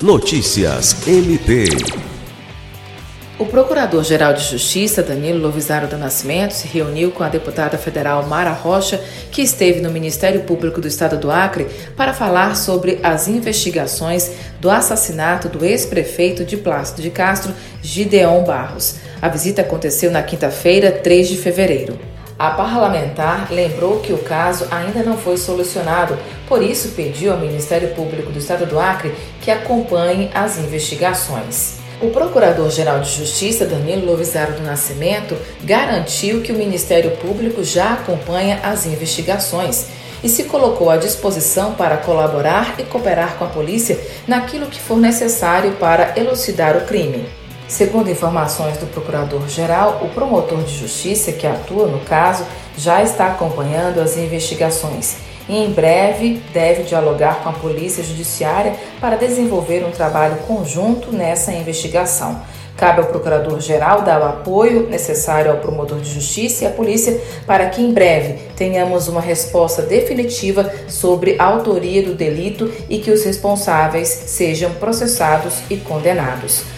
Notícias MP. O Procurador-Geral de Justiça, Danilo Lovisaro do Nascimento, se reuniu com a deputada federal Mara Rocha, que esteve no Ministério Público do Estado do Acre, para falar sobre as investigações do assassinato do ex-prefeito de Plácido de Castro, Gideon Barros. A visita aconteceu na quinta-feira, 3 de fevereiro. A parlamentar lembrou que o caso ainda não foi solucionado, por isso pediu ao Ministério Público do Estado do Acre que acompanhe as investigações. O Procurador-Geral de Justiça, Danilo Lovisaro do Nascimento, garantiu que o Ministério Público já acompanha as investigações e se colocou à disposição para colaborar e cooperar com a polícia naquilo que for necessário para elucidar o crime. Segundo informações do Procurador-Geral, o promotor de justiça que atua no caso já está acompanhando as investigações e em breve deve dialogar com a Polícia Judiciária para desenvolver um trabalho conjunto nessa investigação. Cabe ao Procurador-Geral dar o apoio necessário ao promotor de justiça e à polícia para que em breve tenhamos uma resposta definitiva sobre a autoria do delito e que os responsáveis sejam processados e condenados.